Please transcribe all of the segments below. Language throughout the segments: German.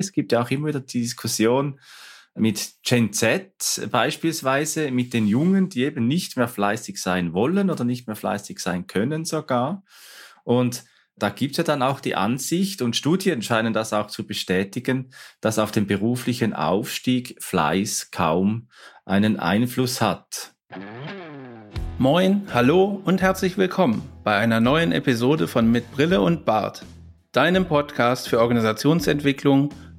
Es gibt ja auch immer wieder die Diskussion mit Gen Z beispielsweise, mit den Jungen, die eben nicht mehr fleißig sein wollen oder nicht mehr fleißig sein können sogar. Und da gibt es ja dann auch die Ansicht und Studien scheinen das auch zu bestätigen, dass auf den beruflichen Aufstieg Fleiß kaum einen Einfluss hat. Moin, hallo und herzlich willkommen bei einer neuen Episode von Mit Brille und Bart, deinem Podcast für Organisationsentwicklung,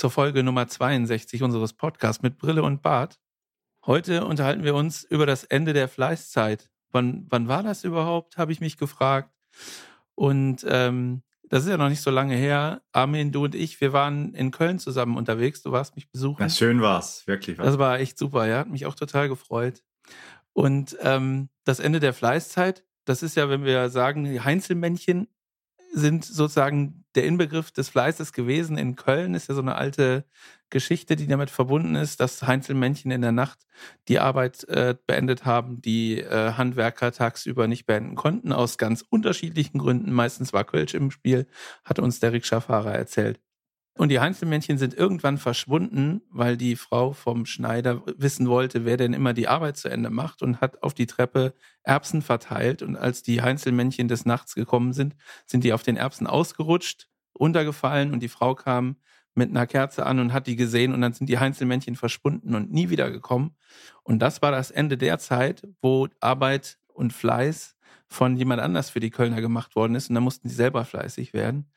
zur Folge Nummer 62 unseres Podcasts mit Brille und Bart. Heute unterhalten wir uns über das Ende der Fleißzeit. Wann, wann war das überhaupt, habe ich mich gefragt. Und ähm, das ist ja noch nicht so lange her. Armin, du und ich, wir waren in Köln zusammen unterwegs. Du warst mich besuchen. Ja, schön war's, wirklich. Was. Das war echt super, ja. Hat mich auch total gefreut. Und ähm, das Ende der Fleißzeit, das ist ja, wenn wir sagen, die Heinzelmännchen sind sozusagen der Inbegriff des Fleißes gewesen. In Köln ist ja so eine alte Geschichte, die damit verbunden ist, dass Heinzelmännchen in der Nacht die Arbeit äh, beendet haben, die äh, Handwerker tagsüber nicht beenden konnten, aus ganz unterschiedlichen Gründen. Meistens war Kölsch im Spiel, hat uns der Rikscha-Fahrer erzählt. Und die Heinzelmännchen sind irgendwann verschwunden, weil die Frau vom Schneider wissen wollte, wer denn immer die Arbeit zu Ende macht und hat auf die Treppe Erbsen verteilt. Und als die Heinzelmännchen des Nachts gekommen sind, sind die auf den Erbsen ausgerutscht, runtergefallen und die Frau kam mit einer Kerze an und hat die gesehen und dann sind die Heinzelmännchen verschwunden und nie wiedergekommen. Und das war das Ende der Zeit, wo Arbeit und Fleiß von jemand anders für die Kölner gemacht worden ist und da mussten sie selber fleißig werden.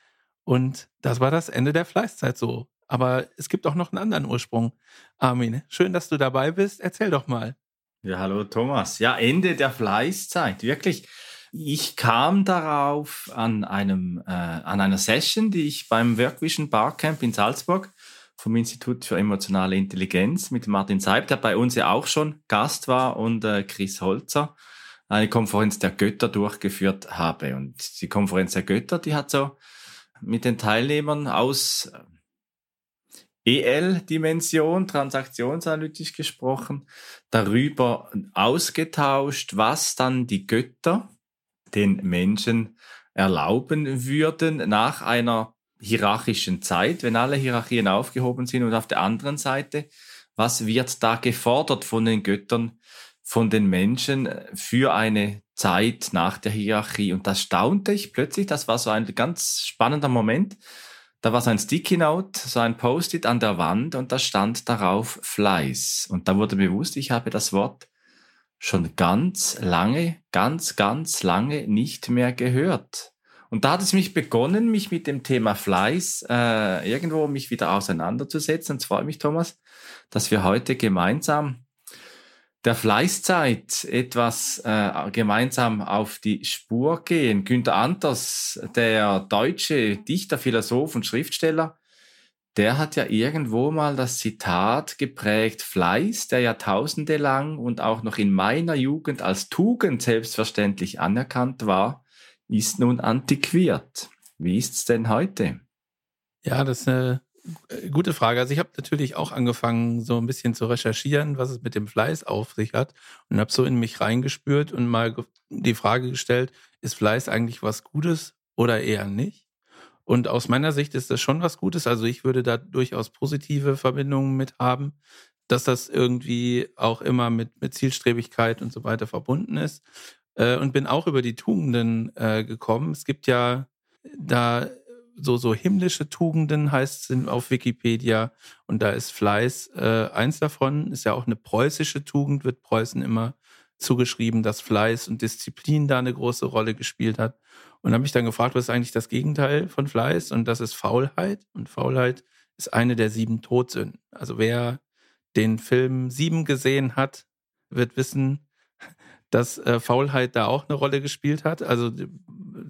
Und das war das Ende der Fleißzeit so. Aber es gibt auch noch einen anderen Ursprung. Armin, schön, dass du dabei bist. Erzähl doch mal. Ja, hallo Thomas. Ja, Ende der Fleißzeit. Wirklich. Ich kam darauf an einem, äh, an einer Session, die ich beim Workvision Barcamp in Salzburg vom Institut für emotionale Intelligenz mit Martin Seib, der bei uns ja auch schon Gast war, und äh, Chris Holzer, eine Konferenz der Götter durchgeführt habe. Und die Konferenz der Götter, die hat so mit den Teilnehmern aus äh, EL-Dimension, transaktionsanalytisch gesprochen, darüber ausgetauscht, was dann die Götter den Menschen erlauben würden nach einer hierarchischen Zeit, wenn alle Hierarchien aufgehoben sind. Und auf der anderen Seite, was wird da gefordert von den Göttern, von den Menschen für eine Zeit nach der Hierarchie. Und das staunte ich plötzlich. Das war so ein ganz spannender Moment. Da war so ein Sticky Note, so ein Post-it an der Wand und da stand darauf Fleiß. Und da wurde bewusst, ich habe das Wort schon ganz lange, ganz, ganz lange nicht mehr gehört. Und da hat es mich begonnen, mich mit dem Thema Fleiß äh, irgendwo mich wieder auseinanderzusetzen. Und es freut mich, Thomas, dass wir heute gemeinsam der Fleißzeit etwas äh, gemeinsam auf die Spur gehen. Günter Anders, der deutsche Dichter, Philosoph und Schriftsteller, der hat ja irgendwo mal das Zitat geprägt, Fleiß, der Jahrtausende lang und auch noch in meiner Jugend als Tugend selbstverständlich anerkannt war, ist nun antiquiert. Wie ist's denn heute? Ja, das ist eine gute Frage. Also ich habe natürlich auch angefangen, so ein bisschen zu recherchieren, was es mit dem Fleiß auf sich hat und habe so in mich reingespürt und mal die Frage gestellt, ist Fleiß eigentlich was Gutes oder eher nicht? Und aus meiner Sicht ist das schon was Gutes. Also ich würde da durchaus positive Verbindungen mit haben, dass das irgendwie auch immer mit, mit Zielstrebigkeit und so weiter verbunden ist. Äh, und bin auch über die Tugenden äh, gekommen. Es gibt ja da so, so himmlische Tugenden heißt es auf Wikipedia und da ist Fleiß äh, eins davon, ist ja auch eine preußische Tugend, wird Preußen immer zugeschrieben, dass Fleiß und Disziplin da eine große Rolle gespielt hat. Und habe mich dann gefragt, was ist eigentlich das Gegenteil von Fleiß? Und das ist Faulheit. Und Faulheit ist eine der sieben Todsünden. Also wer den Film Sieben gesehen hat, wird wissen, dass äh, Faulheit da auch eine Rolle gespielt hat. Also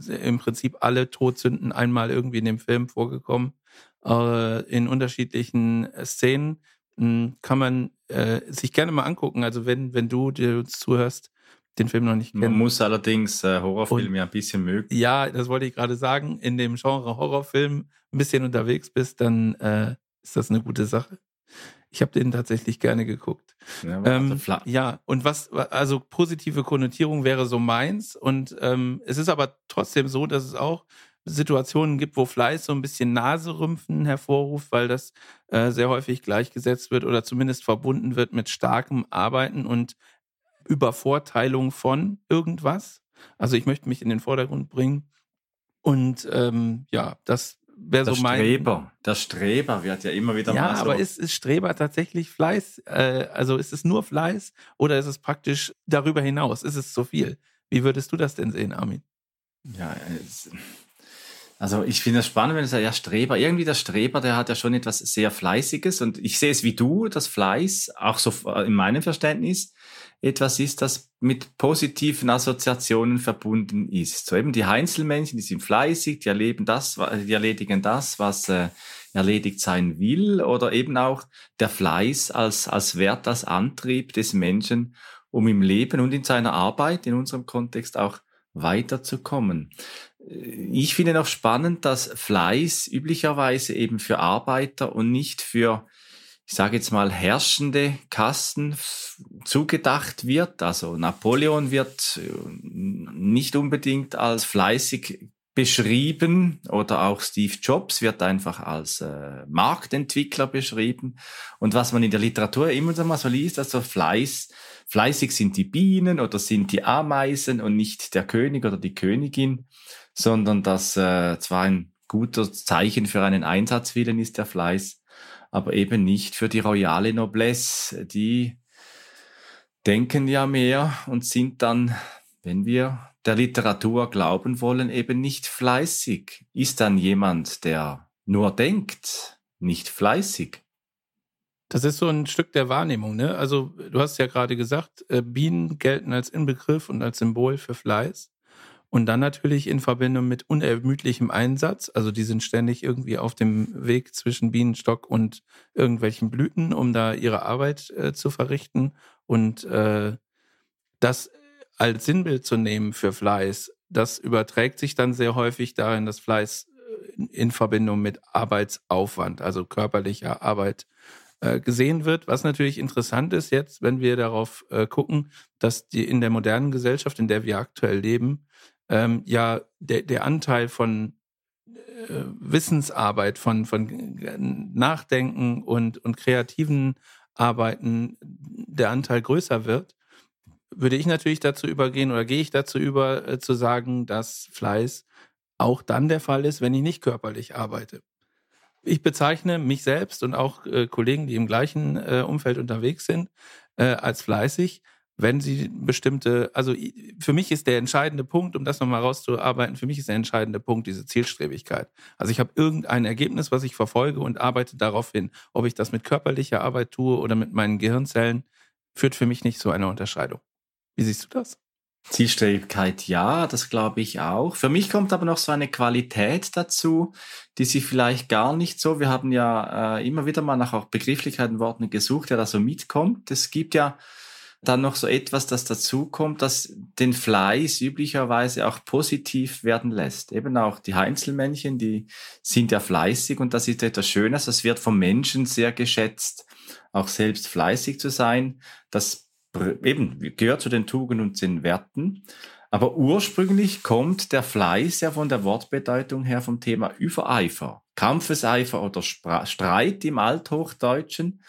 im Prinzip alle Todsünden einmal irgendwie in dem Film vorgekommen. äh, in unterschiedlichen Szenen. Hm, kann man äh, sich gerne mal angucken. Also wenn, wenn du dir uns zuhörst, den Film noch nicht kennen. Man muss allerdings äh, Horrorfilme ja ein bisschen mögen. Ja, das wollte ich gerade sagen. In dem Genre Horrorfilm ein bisschen unterwegs bist, dann äh, ist das eine gute Sache. Ich habe den tatsächlich gerne geguckt. Ja, ähm, also ja, und was, also positive Konnotierung wäre so meins. Und ähm, es ist aber trotzdem so, dass es auch Situationen gibt, wo Fleiß so ein bisschen Naserümpfen hervorruft, weil das äh, sehr häufig gleichgesetzt wird oder zumindest verbunden wird mit starkem Arbeiten und Übervorteilung von irgendwas. Also ich möchte mich in den Vordergrund bringen. Und ähm, ja, das wäre so mein. Der Streber, der Streber wird ja immer wieder ja, aber ist, ist Streber tatsächlich Fleiß? Äh, also ist es nur Fleiß oder ist es praktisch darüber hinaus? Ist es zu viel? Wie würdest du das denn sehen, Armin? Ja, es, also ich finde es spannend, wenn du sagst, ja, Streber, irgendwie der Streber, der hat ja schon etwas sehr Fleißiges und ich sehe es wie du, das Fleiß, auch so in meinem Verständnis, etwas ist, das mit positiven Assoziationen verbunden ist. So eben die Heinzelmännchen, die sind fleißig, die erleben das, die erledigen das, was äh, erledigt sein will, oder eben auch der Fleiß als, als Wert, als Antrieb des Menschen, um im Leben und in seiner Arbeit, in unserem Kontext auch weiterzukommen. Ich finde noch spannend, dass Fleiß üblicherweise eben für Arbeiter und nicht für ich sage jetzt mal, herrschende Kasten zugedacht wird. Also Napoleon wird äh, nicht unbedingt als fleißig beschrieben oder auch Steve Jobs wird einfach als äh, Marktentwickler beschrieben. Und was man in der Literatur immer so mal so liest, also Fleiß, fleißig sind die Bienen oder sind die Ameisen und nicht der König oder die Königin, sondern dass äh, zwar ein guter Zeichen für einen Einsatzwillen ist der Fleiß, aber eben nicht für die royale Noblesse. Die denken ja mehr und sind dann, wenn wir der Literatur glauben wollen, eben nicht fleißig. Ist dann jemand, der nur denkt, nicht fleißig? Das ist so ein Stück der Wahrnehmung, ne? Also, du hast ja gerade gesagt, äh, Bienen gelten als Inbegriff und als Symbol für Fleiß. Und dann natürlich in Verbindung mit unermüdlichem Einsatz. Also die sind ständig irgendwie auf dem Weg zwischen Bienenstock und irgendwelchen Blüten, um da ihre Arbeit äh, zu verrichten. Und äh, das als Sinnbild zu nehmen für Fleiß, das überträgt sich dann sehr häufig darin, dass Fleiß äh, in Verbindung mit Arbeitsaufwand, also körperlicher Arbeit, äh, gesehen wird. Was natürlich interessant ist jetzt, wenn wir darauf äh, gucken, dass die in der modernen Gesellschaft, in der wir aktuell leben, ähm, ja der, der Anteil von äh, Wissensarbeit, von, von Nachdenken und, und kreativen Arbeiten der Anteil größer wird, würde ich natürlich dazu übergehen oder gehe ich dazu über, äh, zu sagen, dass Fleiß auch dann der Fall ist, wenn ich nicht körperlich arbeite. Ich bezeichne mich selbst und auch äh, Kollegen, die im gleichen äh, Umfeld unterwegs sind, äh, als fleißig, wenn sie bestimmte, also für mich ist der entscheidende Punkt, um das nochmal rauszuarbeiten, für mich ist der entscheidende Punkt diese Zielstrebigkeit. Also ich habe irgendein Ergebnis, was ich verfolge und arbeite darauf hin. Ob ich das mit körperlicher Arbeit tue oder mit meinen Gehirnzellen, führt für mich nicht zu einer Unterscheidung. Wie siehst du das? Zielstrebigkeit, ja, das glaube ich auch. Für mich kommt aber noch so eine Qualität dazu, die sie vielleicht gar nicht so, wir haben ja äh, immer wieder mal nach auch Begrifflichkeiten, Worten gesucht, der da so mitkommt. Es gibt ja dann noch so etwas, das dazu kommt, das den Fleiß üblicherweise auch positiv werden lässt. Eben auch die Heinzelmännchen, die sind ja fleißig und das ist etwas Schönes. Das wird vom Menschen sehr geschätzt, auch selbst fleißig zu sein. Das eben gehört zu den Tugenden und den Werten. Aber ursprünglich kommt der Fleiß ja von der Wortbedeutung her vom Thema Übereifer, Kampfeseifer oder Streit im Althochdeutschen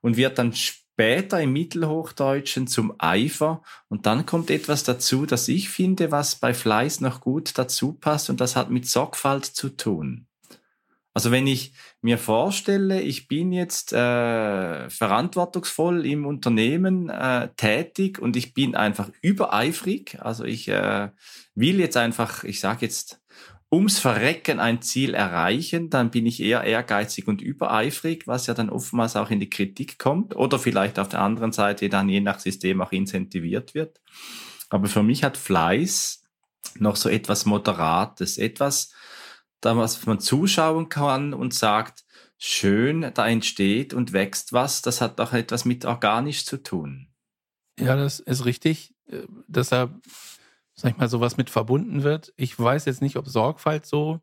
und wird dann später im Mittelhochdeutschen zum Eifer. Und dann kommt etwas dazu, das ich finde, was bei Fleiß noch gut dazu passt. Und das hat mit Sorgfalt zu tun. Also wenn ich mir vorstelle, ich bin jetzt äh, verantwortungsvoll im Unternehmen äh, tätig und ich bin einfach übereifrig, also ich äh, will jetzt einfach, ich sage jetzt ums Verrecken ein Ziel erreichen, dann bin ich eher ehrgeizig und übereifrig, was ja dann oftmals auch in die Kritik kommt oder vielleicht auf der anderen Seite dann je nach System auch incentiviert wird. Aber für mich hat Fleiß noch so etwas Moderates, etwas, da was man zuschauen kann und sagt, schön, da entsteht und wächst was, das hat doch etwas mit organisch zu tun. Ja, das ist richtig, äh, da, sag ich mal, sowas mit verbunden wird. Ich weiß jetzt nicht, ob Sorgfalt so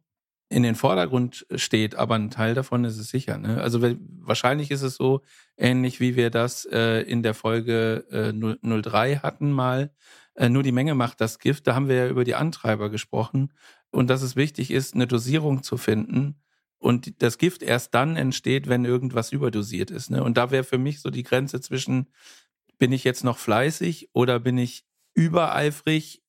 in den Vordergrund steht, aber ein Teil davon ist es sicher. Ne? Also wahrscheinlich ist es so ähnlich, wie wir das äh, in der Folge äh, 03 hatten mal. Äh, nur die Menge macht das Gift. Da haben wir ja über die Antreiber gesprochen und dass es wichtig ist, eine Dosierung zu finden. Und das Gift erst dann entsteht, wenn irgendwas überdosiert ist. Ne? Und da wäre für mich so die Grenze zwischen, bin ich jetzt noch fleißig oder bin ich übereifrig,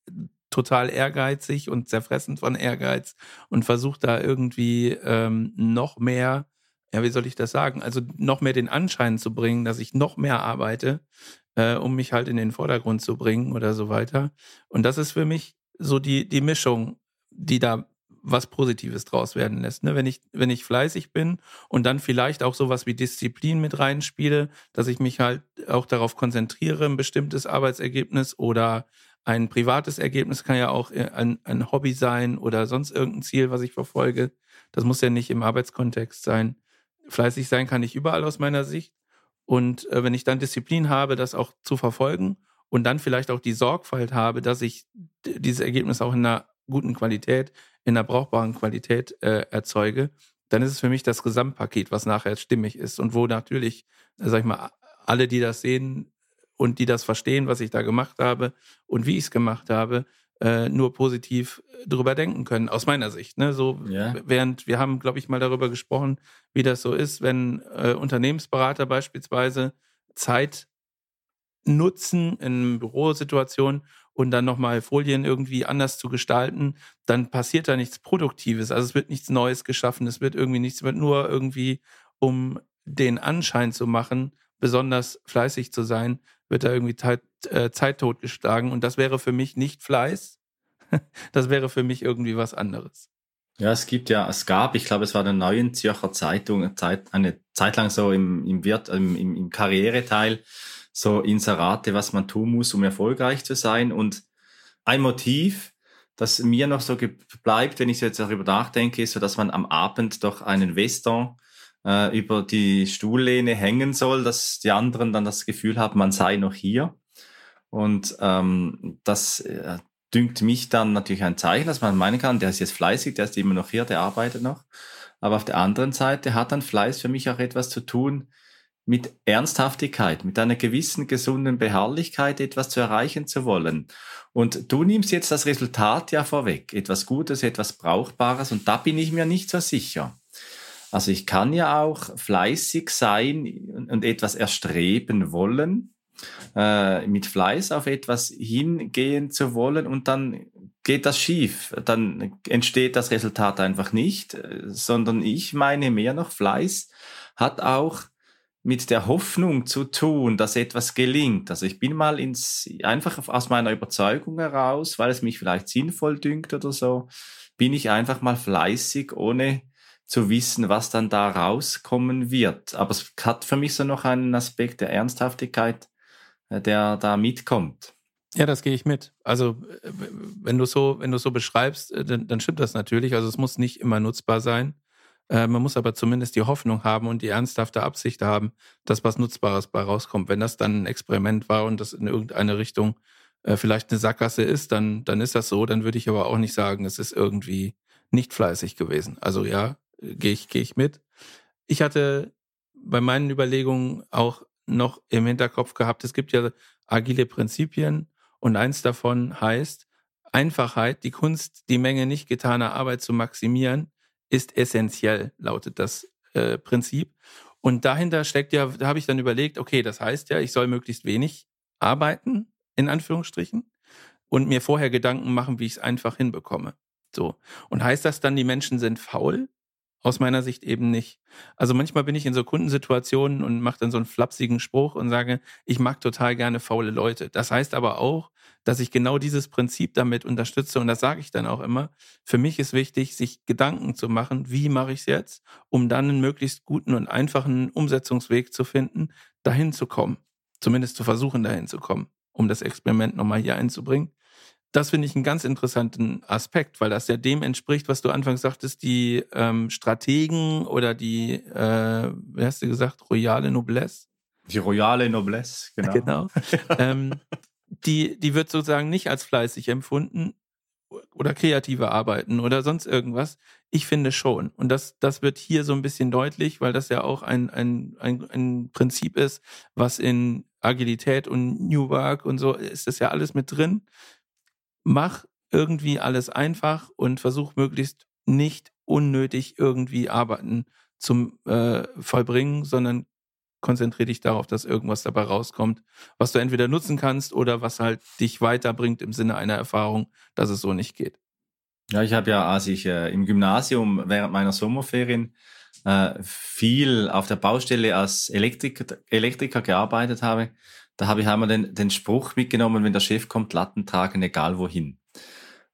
total ehrgeizig und zerfressen von Ehrgeiz und versucht da irgendwie ähm, noch mehr, ja, wie soll ich das sagen? Also noch mehr den Anschein zu bringen, dass ich noch mehr arbeite, äh, um mich halt in den Vordergrund zu bringen oder so weiter. Und das ist für mich so die, die Mischung, die da was Positives draus werden lässt. Ne? Wenn, ich, wenn ich fleißig bin und dann vielleicht auch sowas wie Disziplin mit reinspiele, dass ich mich halt auch darauf konzentriere, ein bestimmtes Arbeitsergebnis oder ein privates Ergebnis kann ja auch äh, ein, ein Hobby sein oder sonst irgendein Ziel, was ich verfolge. Das muss ja nicht im Arbeitskontext sein. Fleißig sein kann ich überall aus meiner Sicht. Und äh, wenn ich dann Disziplin habe, das auch zu verfolgen und dann vielleicht auch die Sorgfalt habe, dass ich dieses Ergebnis auch in einer guten Qualität, in einer brauchbaren Qualität äh, erzeuge, dann ist es für mich das Gesamtpaket, was nachher stimmig ist und wo natürlich, äh, sag ich mal, alle, die das sehen, und die das verstehen, was ich da gemacht habe und wie ich es gemacht habe, äh, nur positiv drüber denken können, aus meiner Sicht. Ne? So, ja. während wir haben, glaube ich, mal darüber gesprochen, wie das so ist, wenn äh, Unternehmensberater beispielsweise Zeit nutzen in Bürosituationen und dann nochmal Folien irgendwie anders zu gestalten, dann passiert da nichts Produktives. Also es wird nichts Neues geschaffen, es wird irgendwie nichts, wird nur irgendwie, um den Anschein zu machen, besonders fleißig zu sein, wird da irgendwie Zeit, äh, Zeit totgeschlagen. Und das wäre für mich nicht Fleiß. das wäre für mich irgendwie was anderes. Ja, es gibt ja, es gab, ich glaube, es war der neuen Zürcher Zeitung, eine Zeit, eine Zeit lang so im, im, Wirt, im, im Karriereteil, so Inserate, was man tun muss, um erfolgreich zu sein. Und ein Motiv, das mir noch so bleibt, wenn ich jetzt darüber nachdenke, ist so, dass man am Abend doch einen Western äh, über die Stuhllehne hängen soll, dass die anderen dann das Gefühl haben, man sei noch hier. Und ähm, das äh, dünkt mich dann natürlich ein Zeichen, dass man meinen kann, der ist jetzt fleißig, der ist immer noch hier, der arbeitet noch. Aber auf der anderen Seite hat dann Fleiß für mich auch etwas zu tun mit Ernsthaftigkeit, mit einer gewissen gesunden Beharrlichkeit etwas zu erreichen zu wollen. Und du nimmst jetzt das Resultat ja vorweg, etwas Gutes, etwas Brauchbares, und da bin ich mir nicht so sicher. Also ich kann ja auch fleißig sein und etwas erstreben wollen, äh, mit Fleiß auf etwas hingehen zu wollen und dann geht das schief. Dann entsteht das Resultat einfach nicht, sondern ich meine mehr noch, Fleiß hat auch mit der Hoffnung zu tun, dass etwas gelingt. Also ich bin mal ins, einfach aus meiner Überzeugung heraus, weil es mich vielleicht sinnvoll dünkt oder so, bin ich einfach mal fleißig, ohne zu wissen, was dann da rauskommen wird. Aber es hat für mich so noch einen Aspekt der Ernsthaftigkeit, äh, der da mitkommt. Ja, das gehe ich mit. Also wenn du so, wenn du so beschreibst, äh, dann, dann stimmt das natürlich. Also es muss nicht immer nutzbar sein. Äh, man muss aber zumindest die Hoffnung haben und die ernsthafte Absicht haben, dass was Nutzbares bei rauskommt. Wenn das dann ein Experiment war und das in irgendeine Richtung äh, vielleicht eine Sackgasse ist, dann, dann ist das so. Dann würde ich aber auch nicht sagen, es ist irgendwie nicht fleißig gewesen. Also ja, gehe ich, gehe ich mit. Ich hatte bei meinen Überlegungen auch noch im Hinterkopf gehabt, es gibt ja agile Prinzipien und eins davon heißt, Einfachheit, die Kunst, die Menge nicht getaner Arbeit zu maximieren, ist essentiell, lautet das äh, Prinzip. Und dahinter steckt ja, da habe ich dann überlegt, okay, das heißt ja, ich soll möglichst wenig arbeiten, in Anführungsstrichen, und mir vorher Gedanken machen, wie ich es einfach hinbekomme. So. Und heißt das dann, die Menschen sind faul? Aus meiner Sicht eben nicht. Also manchmal bin ich in so Kundensituationen und mache dann so einen flapsigen Spruch und sage, ich mag total gerne faule Leute. Das heißt aber auch, dass ich genau dieses Prinzip damit unterstütze und das sage ich dann auch immer. Für mich ist wichtig, sich Gedanken zu machen, wie mache ich es jetzt, um dann einen möglichst guten und einfachen Umsetzungsweg zu finden, dahin zu kommen. Zumindest zu versuchen, dahin zu kommen, um das Experiment nochmal hier einzubringen. Das finde ich einen ganz interessanten Aspekt, weil das ja dem entspricht, was du anfangs sagtest, die ähm, Strategen oder die, äh, wie hast du gesagt, royale Noblesse? Die royale Noblesse, genau. genau. ähm, die, die wird sozusagen nicht als fleißig empfunden oder kreative Arbeiten oder sonst irgendwas. Ich finde schon. Und das, das wird hier so ein bisschen deutlich, weil das ja auch ein, ein, ein, ein Prinzip ist, was in Agilität und New Work und so ist das ja alles mit drin. Mach irgendwie alles einfach und versuch möglichst nicht unnötig irgendwie Arbeiten zum äh, Vollbringen, sondern konzentriere dich darauf, dass irgendwas dabei rauskommt, was du entweder nutzen kannst oder was halt dich weiterbringt im Sinne einer Erfahrung, dass es so nicht geht. Ja, ich habe ja, als ich äh, im Gymnasium während meiner Sommerferien äh, viel auf der Baustelle als Elektriker, Elektriker gearbeitet habe, da habe ich einmal den, den Spruch mitgenommen, wenn der Chef kommt, Latten tragen, egal wohin.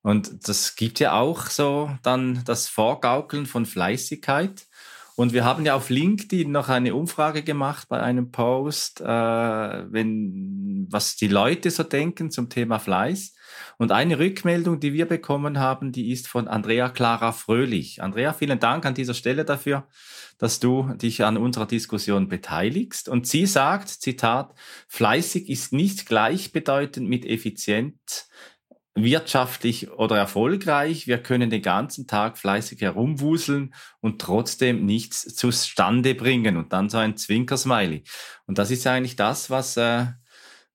Und das gibt ja auch so dann das Vorgaukeln von Fleißigkeit. Und wir haben ja auf LinkedIn noch eine Umfrage gemacht bei einem Post, äh, wenn, was die Leute so denken zum Thema Fleiß. Und eine Rückmeldung, die wir bekommen haben, die ist von Andrea Clara Fröhlich. Andrea, vielen Dank an dieser Stelle dafür, dass du dich an unserer Diskussion beteiligst. Und sie sagt, Zitat, fleißig ist nicht gleichbedeutend mit effizient wirtschaftlich oder erfolgreich. Wir können den ganzen Tag fleißig herumwuseln und trotzdem nichts zustande bringen. Und dann so ein Zwinkersmiley. Und das ist eigentlich das, was äh,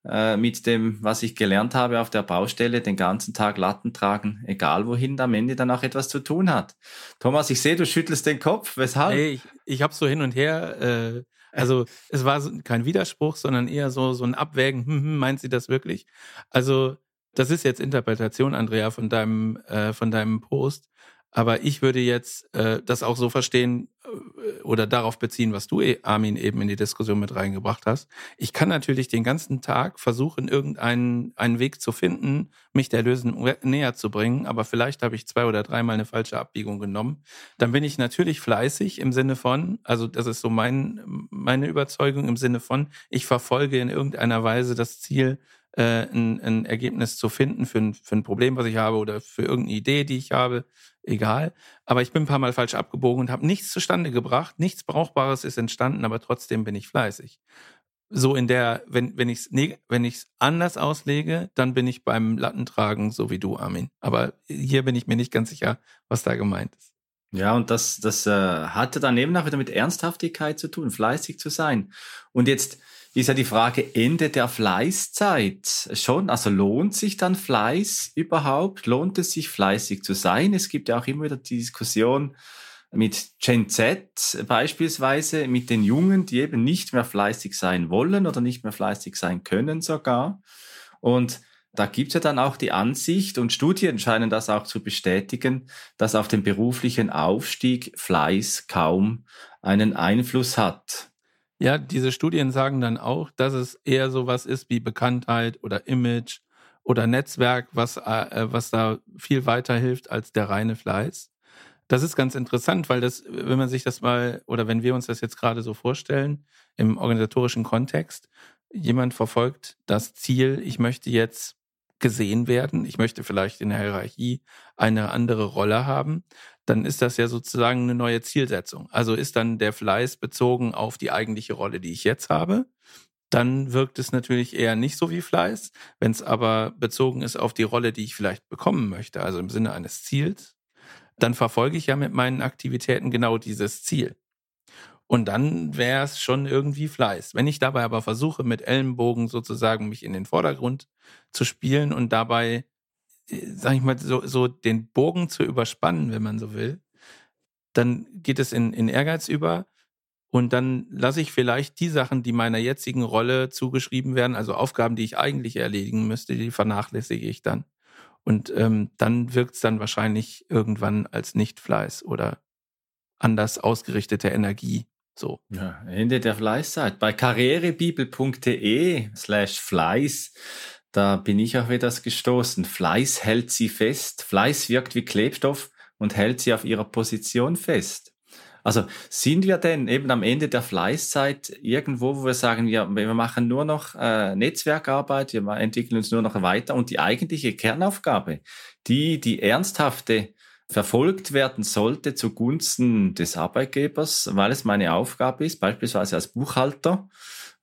äh, mit dem, was ich gelernt habe auf der Baustelle, den ganzen Tag Latten tragen, egal wohin, am Ende dann auch etwas zu tun hat. Thomas, ich sehe, du schüttelst den Kopf. Weshalb? Hey, ich, ich habe so hin und her. Äh also es war kein Widerspruch, sondern eher so so ein Abwägen. Hm, hm, meint sie das wirklich? Also das ist jetzt Interpretation, Andrea, von deinem, äh, von deinem Post. Aber ich würde jetzt äh, das auch so verstehen äh, oder darauf beziehen, was du, eh, Armin, eben in die Diskussion mit reingebracht hast. Ich kann natürlich den ganzen Tag versuchen, irgendeinen einen Weg zu finden, mich der Lösung näher zu bringen, aber vielleicht habe ich zwei oder dreimal eine falsche Abbiegung genommen. Dann bin ich natürlich fleißig im Sinne von, also das ist so mein, meine Überzeugung im Sinne von, ich verfolge in irgendeiner Weise das Ziel, äh, ein, ein Ergebnis zu finden für ein, für ein Problem, was ich habe oder für irgendeine Idee, die ich habe, egal. Aber ich bin ein paar Mal falsch abgebogen und habe nichts zustande gebracht, nichts Brauchbares ist entstanden, aber trotzdem bin ich fleißig. So in der, wenn, wenn ich es wenn ich's anders auslege, dann bin ich beim Lattentragen so wie du, Armin. Aber hier bin ich mir nicht ganz sicher, was da gemeint ist. Ja, und das, das äh, hatte dann eben auch wieder mit Ernsthaftigkeit zu tun, fleißig zu sein. Und jetzt ist ja die Frage Ende der Fleißzeit schon. Also lohnt sich dann Fleiß überhaupt? Lohnt es sich fleißig zu sein? Es gibt ja auch immer wieder die Diskussion mit Gen Z beispielsweise, mit den Jungen, die eben nicht mehr fleißig sein wollen oder nicht mehr fleißig sein können sogar. Und da gibt es ja dann auch die Ansicht und Studien scheinen das auch zu bestätigen, dass auf den beruflichen Aufstieg Fleiß kaum einen Einfluss hat. Ja, diese Studien sagen dann auch, dass es eher sowas ist wie Bekanntheit oder Image oder Netzwerk, was, äh, was da viel weiter hilft als der reine Fleiß. Das ist ganz interessant, weil das, wenn man sich das mal oder wenn wir uns das jetzt gerade so vorstellen im organisatorischen Kontext, jemand verfolgt das Ziel, ich möchte jetzt gesehen werden, ich möchte vielleicht in der Hierarchie eine andere Rolle haben, dann ist das ja sozusagen eine neue Zielsetzung. Also ist dann der Fleiß bezogen auf die eigentliche Rolle, die ich jetzt habe. Dann wirkt es natürlich eher nicht so wie Fleiß. Wenn es aber bezogen ist auf die Rolle, die ich vielleicht bekommen möchte, also im Sinne eines Ziels, dann verfolge ich ja mit meinen Aktivitäten genau dieses Ziel. Und dann wäre es schon irgendwie Fleiß. Wenn ich dabei aber versuche, mit Ellenbogen sozusagen mich in den Vordergrund zu spielen und dabei sag ich mal, so, so den Bogen zu überspannen, wenn man so will, dann geht es in, in Ehrgeiz über. Und dann lasse ich vielleicht die Sachen, die meiner jetzigen Rolle zugeschrieben werden, also Aufgaben, die ich eigentlich erledigen müsste, die vernachlässige ich dann. Und ähm, dann wirkt es dann wahrscheinlich irgendwann als Nichtfleiß oder anders ausgerichtete Energie. So. Ja, Ende der Fleißzeit. Bei karrierebibel.de slash Fleiß da bin ich auf etwas gestoßen. Fleiß hält sie fest. Fleiß wirkt wie Klebstoff und hält sie auf ihrer Position fest. Also sind wir denn eben am Ende der Fleißzeit irgendwo, wo wir sagen, wir, wir machen nur noch äh, Netzwerkarbeit, wir entwickeln uns nur noch weiter und die eigentliche Kernaufgabe, die, die ernsthafte verfolgt werden sollte zugunsten des Arbeitgebers, weil es meine Aufgabe ist, beispielsweise als Buchhalter,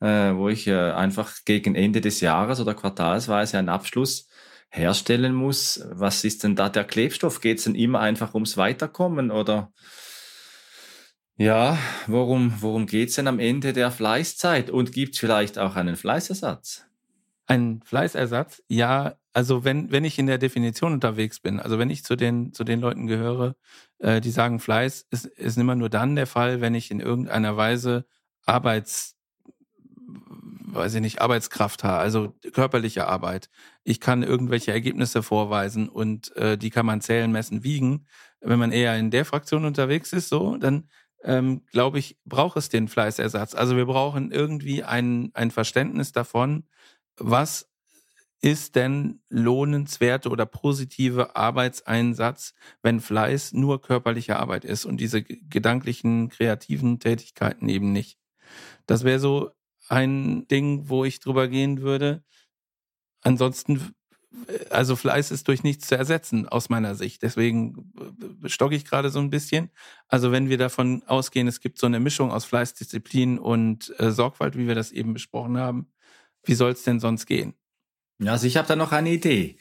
äh, wo ich äh, einfach gegen Ende des Jahres oder quartalsweise einen Abschluss herstellen muss. Was ist denn da der Klebstoff? Geht es denn immer einfach ums Weiterkommen oder ja, worum, worum geht's denn am Ende der Fleißzeit? Und gibt's vielleicht auch einen Fleißersatz? Ein Fleißersatz? Ja, also wenn, wenn ich in der Definition unterwegs bin, also wenn ich zu den, zu den Leuten gehöre, äh, die sagen, Fleiß ist, ist immer nur dann der Fall, wenn ich in irgendeiner Weise Arbeits, weiß ich nicht, Arbeitskraft habe, also körperliche Arbeit. Ich kann irgendwelche Ergebnisse vorweisen und äh, die kann man zählen, messen, wiegen. Wenn man eher in der Fraktion unterwegs ist, so, dann ähm, glaube ich, braucht es den Fleißersatz. Also wir brauchen irgendwie ein, ein Verständnis davon, was ist denn lohnenswerte oder positive Arbeitseinsatz, wenn Fleiß nur körperliche Arbeit ist und diese gedanklichen, kreativen Tätigkeiten eben nicht. Das wäre so ein Ding, wo ich drüber gehen würde. Ansonsten also Fleiß ist durch nichts zu ersetzen aus meiner Sicht. Deswegen stocke ich gerade so ein bisschen. Also wenn wir davon ausgehen, es gibt so eine Mischung aus Fleißdisziplin und äh, Sorgfalt, wie wir das eben besprochen haben, wie soll es denn sonst gehen? Ja, also ich habe da noch eine Idee.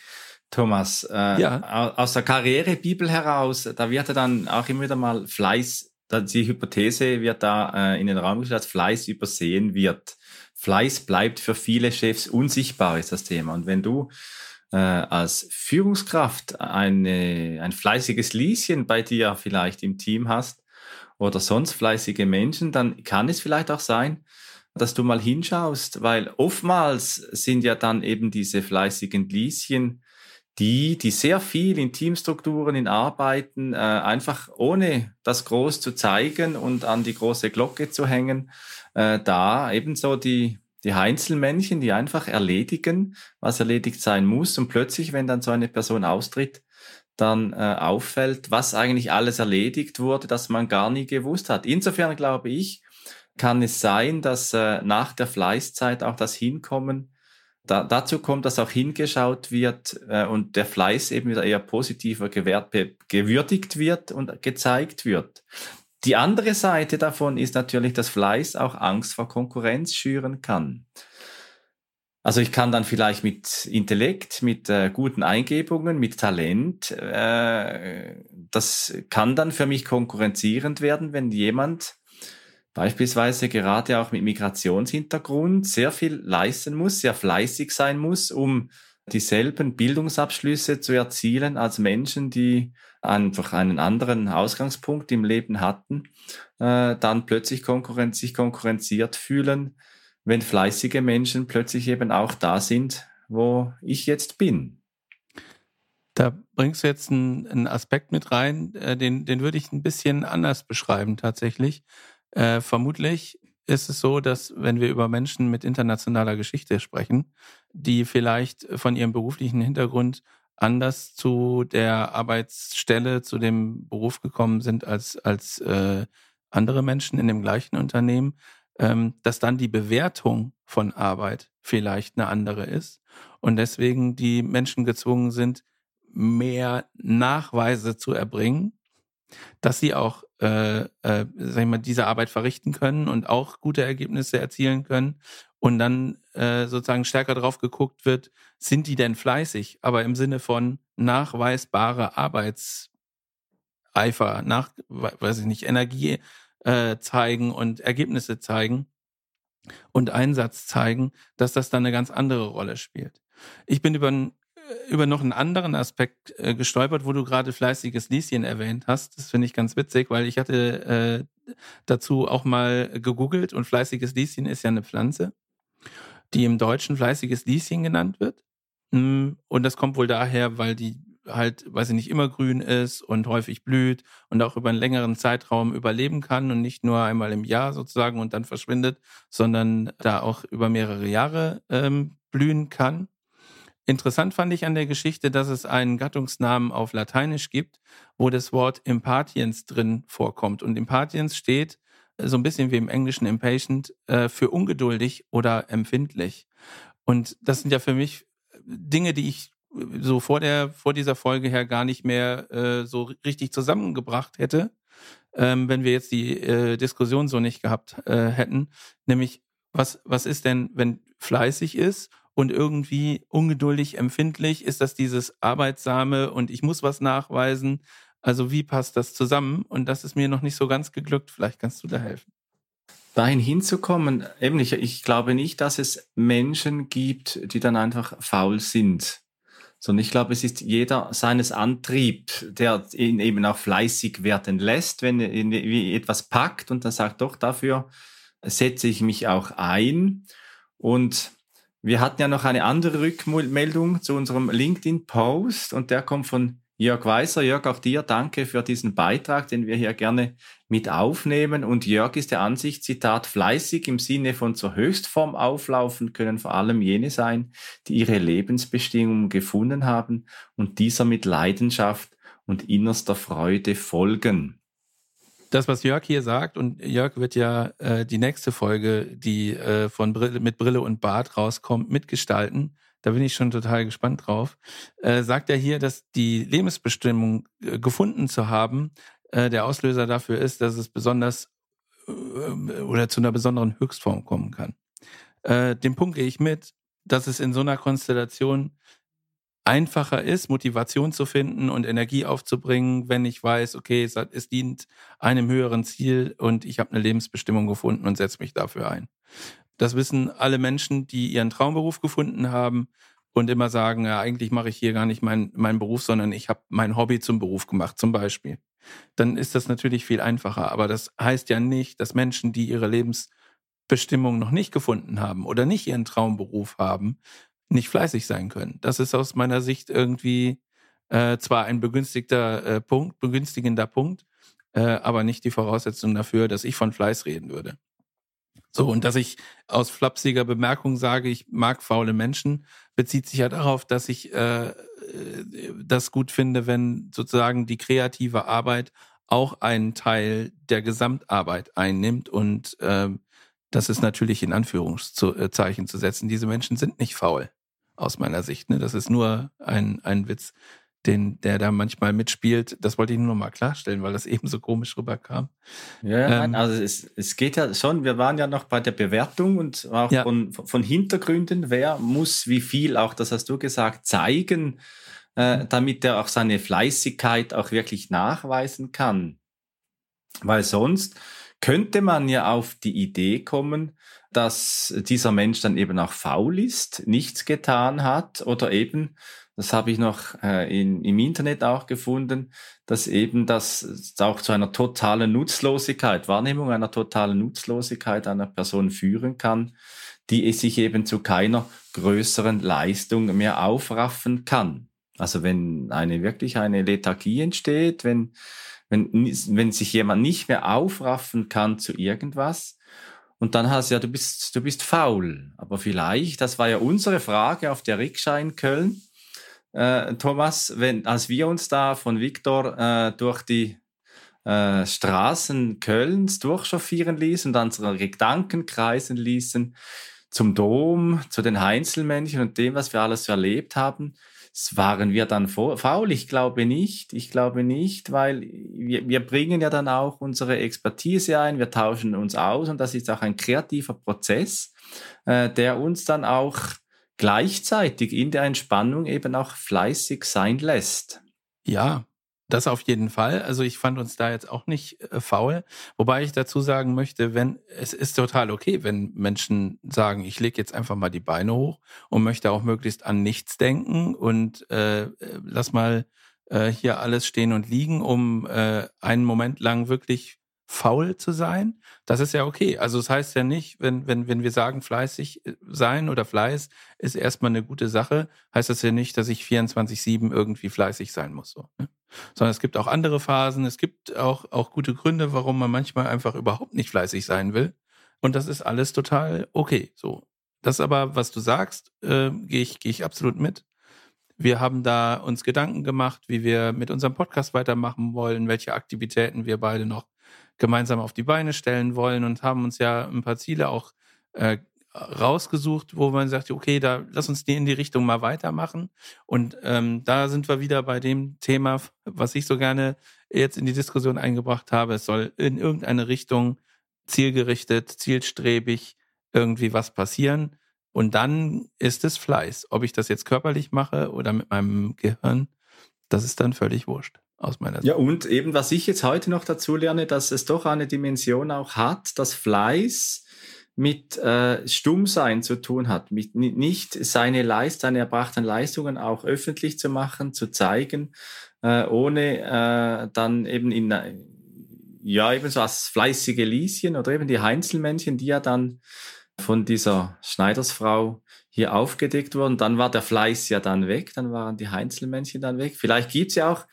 Thomas, äh, ja. aus der Karrierebibel heraus, da wird ja dann auch immer wieder mal Fleiß, die Hypothese wird da äh, in den Raum gestellt, dass Fleiß übersehen wird. Fleiß bleibt für viele Chefs unsichtbar, ist das Thema. Und wenn du äh, als Führungskraft eine, ein fleißiges Lieschen bei dir vielleicht im Team hast oder sonst fleißige Menschen, dann kann es vielleicht auch sein, dass du mal hinschaust, weil oftmals sind ja dann eben diese fleißigen Lieschen die, die sehr viel in Teamstrukturen, in Arbeiten, äh, einfach ohne das groß zu zeigen und an die große Glocke zu hängen, äh, da ebenso die, die Heinzelmännchen, die einfach erledigen, was erledigt sein muss. Und plötzlich, wenn dann so eine Person austritt, dann äh, auffällt, was eigentlich alles erledigt wurde, das man gar nie gewusst hat. Insofern glaube ich, kann es sein, dass äh, nach der Fleißzeit auch das Hinkommen da, dazu kommt, dass auch hingeschaut wird äh, und der Fleiß eben wieder eher positiver gewährt, gewürdigt wird und gezeigt wird. Die andere Seite davon ist natürlich, dass Fleiß auch Angst vor Konkurrenz schüren kann. Also ich kann dann vielleicht mit Intellekt, mit äh, guten Eingebungen, mit Talent, äh, das kann dann für mich konkurrenzierend werden, wenn jemand beispielsweise gerade auch mit Migrationshintergrund sehr viel leisten muss, sehr fleißig sein muss, um dieselben Bildungsabschlüsse zu erzielen als Menschen, die einfach einen anderen Ausgangspunkt im Leben hatten, äh, dann plötzlich konkurrenz sich konkurrenziert fühlen, wenn fleißige Menschen plötzlich eben auch da sind, wo ich jetzt bin. Da bringst du jetzt einen, einen Aspekt mit rein, äh, den, den würde ich ein bisschen anders beschreiben tatsächlich. Äh, vermutlich ist es so, dass wenn wir über Menschen mit internationaler Geschichte sprechen, die vielleicht von ihrem beruflichen Hintergrund anders zu der Arbeitsstelle, zu dem Beruf gekommen sind als, als äh, andere Menschen in dem gleichen Unternehmen, ähm, dass dann die Bewertung von Arbeit vielleicht eine andere ist und deswegen die Menschen gezwungen sind, mehr Nachweise zu erbringen, dass sie auch äh, äh, sag ich mal, diese Arbeit verrichten können und auch gute Ergebnisse erzielen können und dann äh, sozusagen stärker drauf geguckt wird, sind die denn fleißig, aber im Sinne von nachweisbare Arbeitseifer, nach, weiß ich nicht, Energie äh, zeigen und Ergebnisse zeigen und Einsatz zeigen, dass das dann eine ganz andere Rolle spielt. Ich bin über ein über noch einen anderen Aspekt äh, gestolpert, wo du gerade fleißiges Lieschen erwähnt hast. Das finde ich ganz witzig, weil ich hatte äh, dazu auch mal gegoogelt und fleißiges Lieschen ist ja eine Pflanze, die im Deutschen fleißiges Lieschen genannt wird. Mm, und das kommt wohl daher, weil die halt, weiß ich nicht, immer grün ist und häufig blüht und auch über einen längeren Zeitraum überleben kann und nicht nur einmal im Jahr sozusagen und dann verschwindet, sondern da auch über mehrere Jahre ähm, blühen kann. Interessant fand ich an der Geschichte, dass es einen Gattungsnamen auf Lateinisch gibt, wo das Wort Impatiens drin vorkommt. Und Impatiens steht äh, so ein bisschen wie im Englischen Impatient äh, für ungeduldig oder empfindlich. Und das sind ja für mich Dinge, die ich so vor der vor dieser Folge her gar nicht mehr äh, so richtig zusammengebracht hätte, ähm, wenn wir jetzt die äh, Diskussion so nicht gehabt äh, hätten. Nämlich was was ist denn, wenn fleißig ist und irgendwie ungeduldig, empfindlich? Ist das dieses Arbeitsame und ich muss was nachweisen? Also wie passt das zusammen? Und das ist mir noch nicht so ganz geglückt. Vielleicht kannst du da helfen. Dahin hinzukommen, eben ich, ich glaube nicht, dass es Menschen gibt, die dann einfach faul sind sondern ich glaube, es ist jeder seines Antrieb, der ihn eben auch fleißig werden lässt, wenn er etwas packt und dann sagt, doch, dafür setze ich mich auch ein. Und wir hatten ja noch eine andere Rückmeldung zu unserem LinkedIn-Post und der kommt von Jörg Weißer. Jörg, auch dir danke für diesen Beitrag, den wir hier gerne mit aufnehmen. Und Jörg ist der Ansicht, Zitat, fleißig im Sinne von zur Höchstform auflaufen können vor allem jene sein, die ihre Lebensbestimmungen gefunden haben und dieser mit Leidenschaft und innerster Freude folgen das, was Jörg hier sagt, und Jörg wird ja äh, die nächste Folge, die äh, von Brille, mit Brille und Bart rauskommt, mitgestalten. Da bin ich schon total gespannt drauf. Äh, sagt er hier, dass die Lebensbestimmung äh, gefunden zu haben, äh, der Auslöser dafür ist, dass es besonders äh, oder zu einer besonderen Höchstform kommen kann. Äh, den Punkt gehe ich mit, dass es in so einer Konstellation einfacher ist, Motivation zu finden und Energie aufzubringen, wenn ich weiß, okay, es, dient einem höheren Ziel und ich habe eine Lebensbestimmung gefunden und setze mich dafür ein. Das wissen alle Menschen, die ihren Traumberuf gefunden haben und immer sagen, ja, eigentlich mache ich hier gar nicht meinen mein Beruf, sondern ich habe mein Hobby zum Beruf gemacht, zum Beispiel. Dann ist das natürlich viel einfacher. Aber das heißt ja nicht, dass Menschen, die ihre Lebensbestimmung noch nicht gefunden haben oder nicht ihren Traumberuf haben, nicht fleißig sein können. Das ist aus meiner Sicht irgendwie äh, zwar ein begünstigter äh, Punkt, begünstigender Punkt, äh, aber nicht die Voraussetzung dafür, dass ich von Fleiß reden würde. So, und dass ich aus flapsiger Bemerkung sage, ich mag faule Menschen, bezieht sich ja darauf, dass ich äh, äh das gut finde, wenn sozusagen die kreative Arbeit auch einen Teil der Gesamtarbeit einnimmt und äh, das ist natürlich in Anführungszeichen zu setzen. Diese Menschen sind nicht faul, aus meiner Sicht. Ne? Das ist nur ein, ein Witz, den, der da manchmal mitspielt. Das wollte ich nur noch mal klarstellen, weil das eben so komisch rüberkam. Ja, ähm, also es, es geht ja schon, wir waren ja noch bei der Bewertung und auch ja. von, von Hintergründen, wer muss wie viel, auch das hast du gesagt, zeigen, äh, damit er auch seine Fleißigkeit auch wirklich nachweisen kann. Weil sonst könnte man ja auf die Idee kommen, dass dieser Mensch dann eben auch faul ist, nichts getan hat oder eben, das habe ich noch äh, in, im Internet auch gefunden, dass eben das auch zu einer totalen Nutzlosigkeit, Wahrnehmung einer totalen Nutzlosigkeit einer Person führen kann, die es sich eben zu keiner größeren Leistung mehr aufraffen kann. Also wenn eine wirklich eine Lethargie entsteht, wenn wenn, wenn sich jemand nicht mehr aufraffen kann zu irgendwas, und dann hast du ja, du bist, du bist faul. Aber vielleicht, das war ja unsere Frage auf der Rikscha in Köln, äh, Thomas, wenn, als wir uns da von Viktor äh, durch die äh, Straßen Kölns durchchauffieren ließen und unsere Gedanken kreisen ließen zum Dom, zu den Heinzelmännchen und dem, was wir alles erlebt haben, waren wir dann faul? Ich glaube nicht. Ich glaube nicht, weil wir, wir bringen ja dann auch unsere Expertise ein, wir tauschen uns aus und das ist auch ein kreativer Prozess, äh, der uns dann auch gleichzeitig in der Entspannung eben auch fleißig sein lässt. Ja, das auf jeden Fall. Also ich fand uns da jetzt auch nicht äh, faul. Wobei ich dazu sagen möchte, wenn es ist total okay, wenn Menschen sagen, ich lege jetzt einfach mal die Beine hoch und möchte auch möglichst an nichts denken und äh, lass mal äh, hier alles stehen und liegen, um äh, einen Moment lang wirklich faul zu sein. Das ist ja okay. Also es das heißt ja nicht, wenn, wenn, wenn wir sagen, fleißig äh, sein oder Fleiß ist erstmal eine gute Sache, heißt das ja nicht, dass ich 24-7 irgendwie fleißig sein muss. So, ne? Sondern es gibt auch andere Phasen, es gibt auch, auch gute Gründe, warum man manchmal einfach überhaupt nicht fleißig sein will. Und das ist alles total okay. So. Das aber, was du sagst, äh, gehe ich, gehe ich absolut mit. Wir haben da uns Gedanken gemacht, wie wir mit unserem Podcast weitermachen wollen, welche Aktivitäten wir beide noch gemeinsam auf die Beine stellen wollen und haben uns ja ein paar Ziele auch äh, rausgesucht, wo man sagt, okay, da lass uns die in die Richtung mal weitermachen. Und ähm, da sind wir wieder bei dem Thema, was ich so gerne jetzt in die Diskussion eingebracht habe. Es soll in irgendeine Richtung zielgerichtet, zielstrebig irgendwie was passieren. Und dann ist es Fleiß. Ob ich das jetzt körperlich mache oder mit meinem Gehirn, das ist dann völlig wurscht aus meiner Sicht. Ja, und eben, was ich jetzt heute noch dazu lerne, dass es doch eine Dimension auch hat, dass Fleiß mit äh, Stummsein zu tun hat, mit nicht seine Leist, seine erbrachten Leistungen auch öffentlich zu machen, zu zeigen, äh, ohne äh, dann eben in ja eben so als fleißige Lieschen oder eben die Heinzelmännchen, die ja dann von dieser Schneidersfrau hier aufgedeckt wurden. Dann war der Fleiß ja dann weg, dann waren die Heinzelmännchen dann weg. Vielleicht gibt's ja auch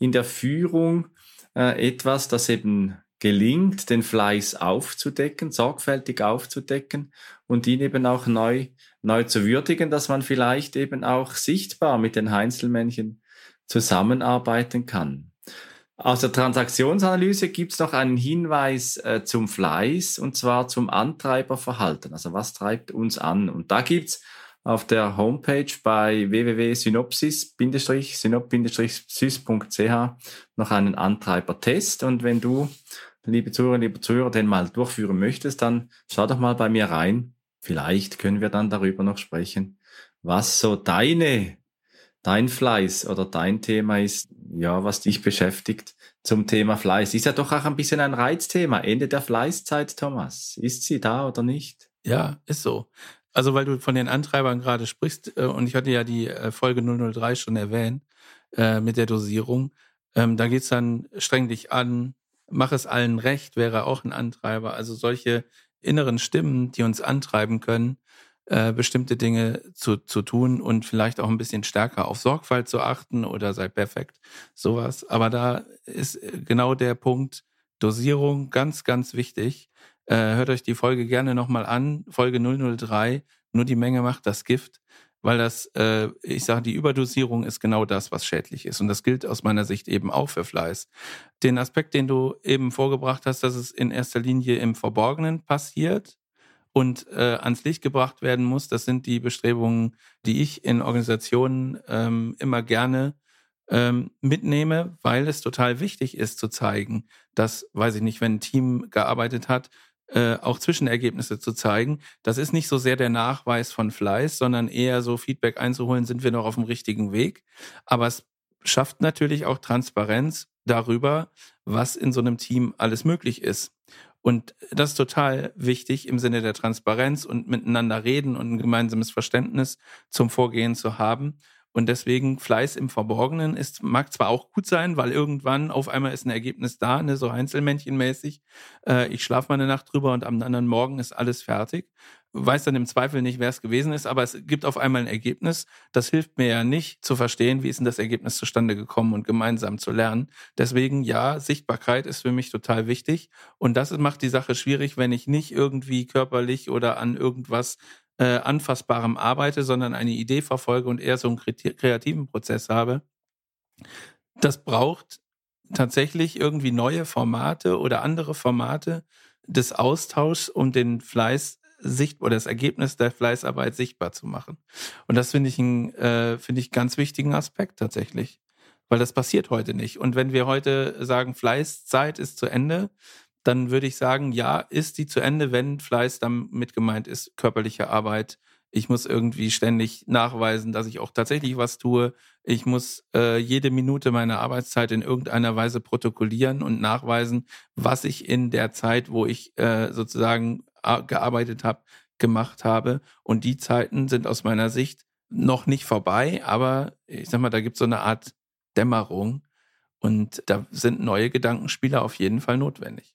in der Führung äh, etwas, das eben gelingt, den Fleiß aufzudecken, sorgfältig aufzudecken und ihn eben auch neu, neu zu würdigen, dass man vielleicht eben auch sichtbar mit den Heinzelmännchen zusammenarbeiten kann. Aus der Transaktionsanalyse gibt es noch einen Hinweis äh, zum Fleiß und zwar zum Antreiberverhalten. Also was treibt uns an? Und da gibt's auf der Homepage bei www.synopsis-synop-sys.ch noch einen Antreibertest. Und wenn du liebe Zuhörerinnen, liebe Zuhörer, den mal durchführen möchtest, dann schau doch mal bei mir rein. Vielleicht können wir dann darüber noch sprechen, was so deine, dein Fleiß oder dein Thema ist, ja, was dich beschäftigt zum Thema Fleiß. Ist ja doch auch ein bisschen ein Reizthema. Ende der Fleißzeit, Thomas. Ist sie da oder nicht? Ja, ist so. Also, weil du von den Antreibern gerade sprichst, äh, und ich hatte ja die äh, Folge 003 schon erwähnt, äh, mit der Dosierung. Ähm, da geht's dann streng dich an, mach es allen recht, wäre auch ein Antreiber. Also solche inneren Stimmen, die uns antreiben können, äh, bestimmte Dinge zu, zu tun und vielleicht auch ein bisschen stärker auf Sorgfalt zu achten oder sei perfekt, sowas. Aber da ist äh, genau der Punkt Dosierung ganz, ganz wichtig. Äh, hört euch die Folge gerne nochmal an, Folge 003, nur die Menge macht das Gift weil das, äh, ich sage, die Überdosierung ist genau das, was schädlich ist. Und das gilt aus meiner Sicht eben auch für Fleiß. Den Aspekt, den du eben vorgebracht hast, dass es in erster Linie im Verborgenen passiert und äh, ans Licht gebracht werden muss, das sind die Bestrebungen, die ich in Organisationen ähm, immer gerne ähm, mitnehme, weil es total wichtig ist zu zeigen, dass, weiß ich nicht, wenn ein Team gearbeitet hat, äh, auch Zwischenergebnisse zu zeigen. Das ist nicht so sehr der Nachweis von Fleiß, sondern eher so Feedback einzuholen, sind wir noch auf dem richtigen Weg. Aber es schafft natürlich auch Transparenz darüber, was in so einem Team alles möglich ist. Und das ist total wichtig im Sinne der Transparenz und miteinander reden und ein gemeinsames Verständnis zum Vorgehen zu haben. Und deswegen Fleiß im Verborgenen ist, mag zwar auch gut sein, weil irgendwann auf einmal ist ein Ergebnis da, ne, so Einzelmännchenmäßig. Äh, ich schlafe mal eine Nacht drüber und am anderen Morgen ist alles fertig. Weiß dann im Zweifel nicht, wer es gewesen ist, aber es gibt auf einmal ein Ergebnis. Das hilft mir ja nicht zu verstehen, wie ist denn das Ergebnis zustande gekommen und gemeinsam zu lernen. Deswegen ja, Sichtbarkeit ist für mich total wichtig. Und das macht die Sache schwierig, wenn ich nicht irgendwie körperlich oder an irgendwas äh, Anfassbarem arbeite, sondern eine Idee verfolge und eher so einen kreativen Prozess habe. Das braucht tatsächlich irgendwie neue Formate oder andere Formate des Austauschs, um den Fleiß sichtbar oder das Ergebnis der Fleißarbeit sichtbar zu machen. Und das finde ich einen äh, finde ich ganz wichtigen Aspekt tatsächlich, weil das passiert heute nicht. Und wenn wir heute sagen, Fleißzeit ist zu Ende, dann würde ich sagen, ja, ist die zu Ende, wenn Fleiß damit gemeint ist, körperliche Arbeit. Ich muss irgendwie ständig nachweisen, dass ich auch tatsächlich was tue. Ich muss äh, jede Minute meiner Arbeitszeit in irgendeiner Weise protokollieren und nachweisen, was ich in der Zeit, wo ich äh, sozusagen gearbeitet habe, gemacht habe. Und die Zeiten sind aus meiner Sicht noch nicht vorbei, aber ich sag mal, da gibt es so eine Art Dämmerung und da sind neue Gedankenspiele auf jeden Fall notwendig.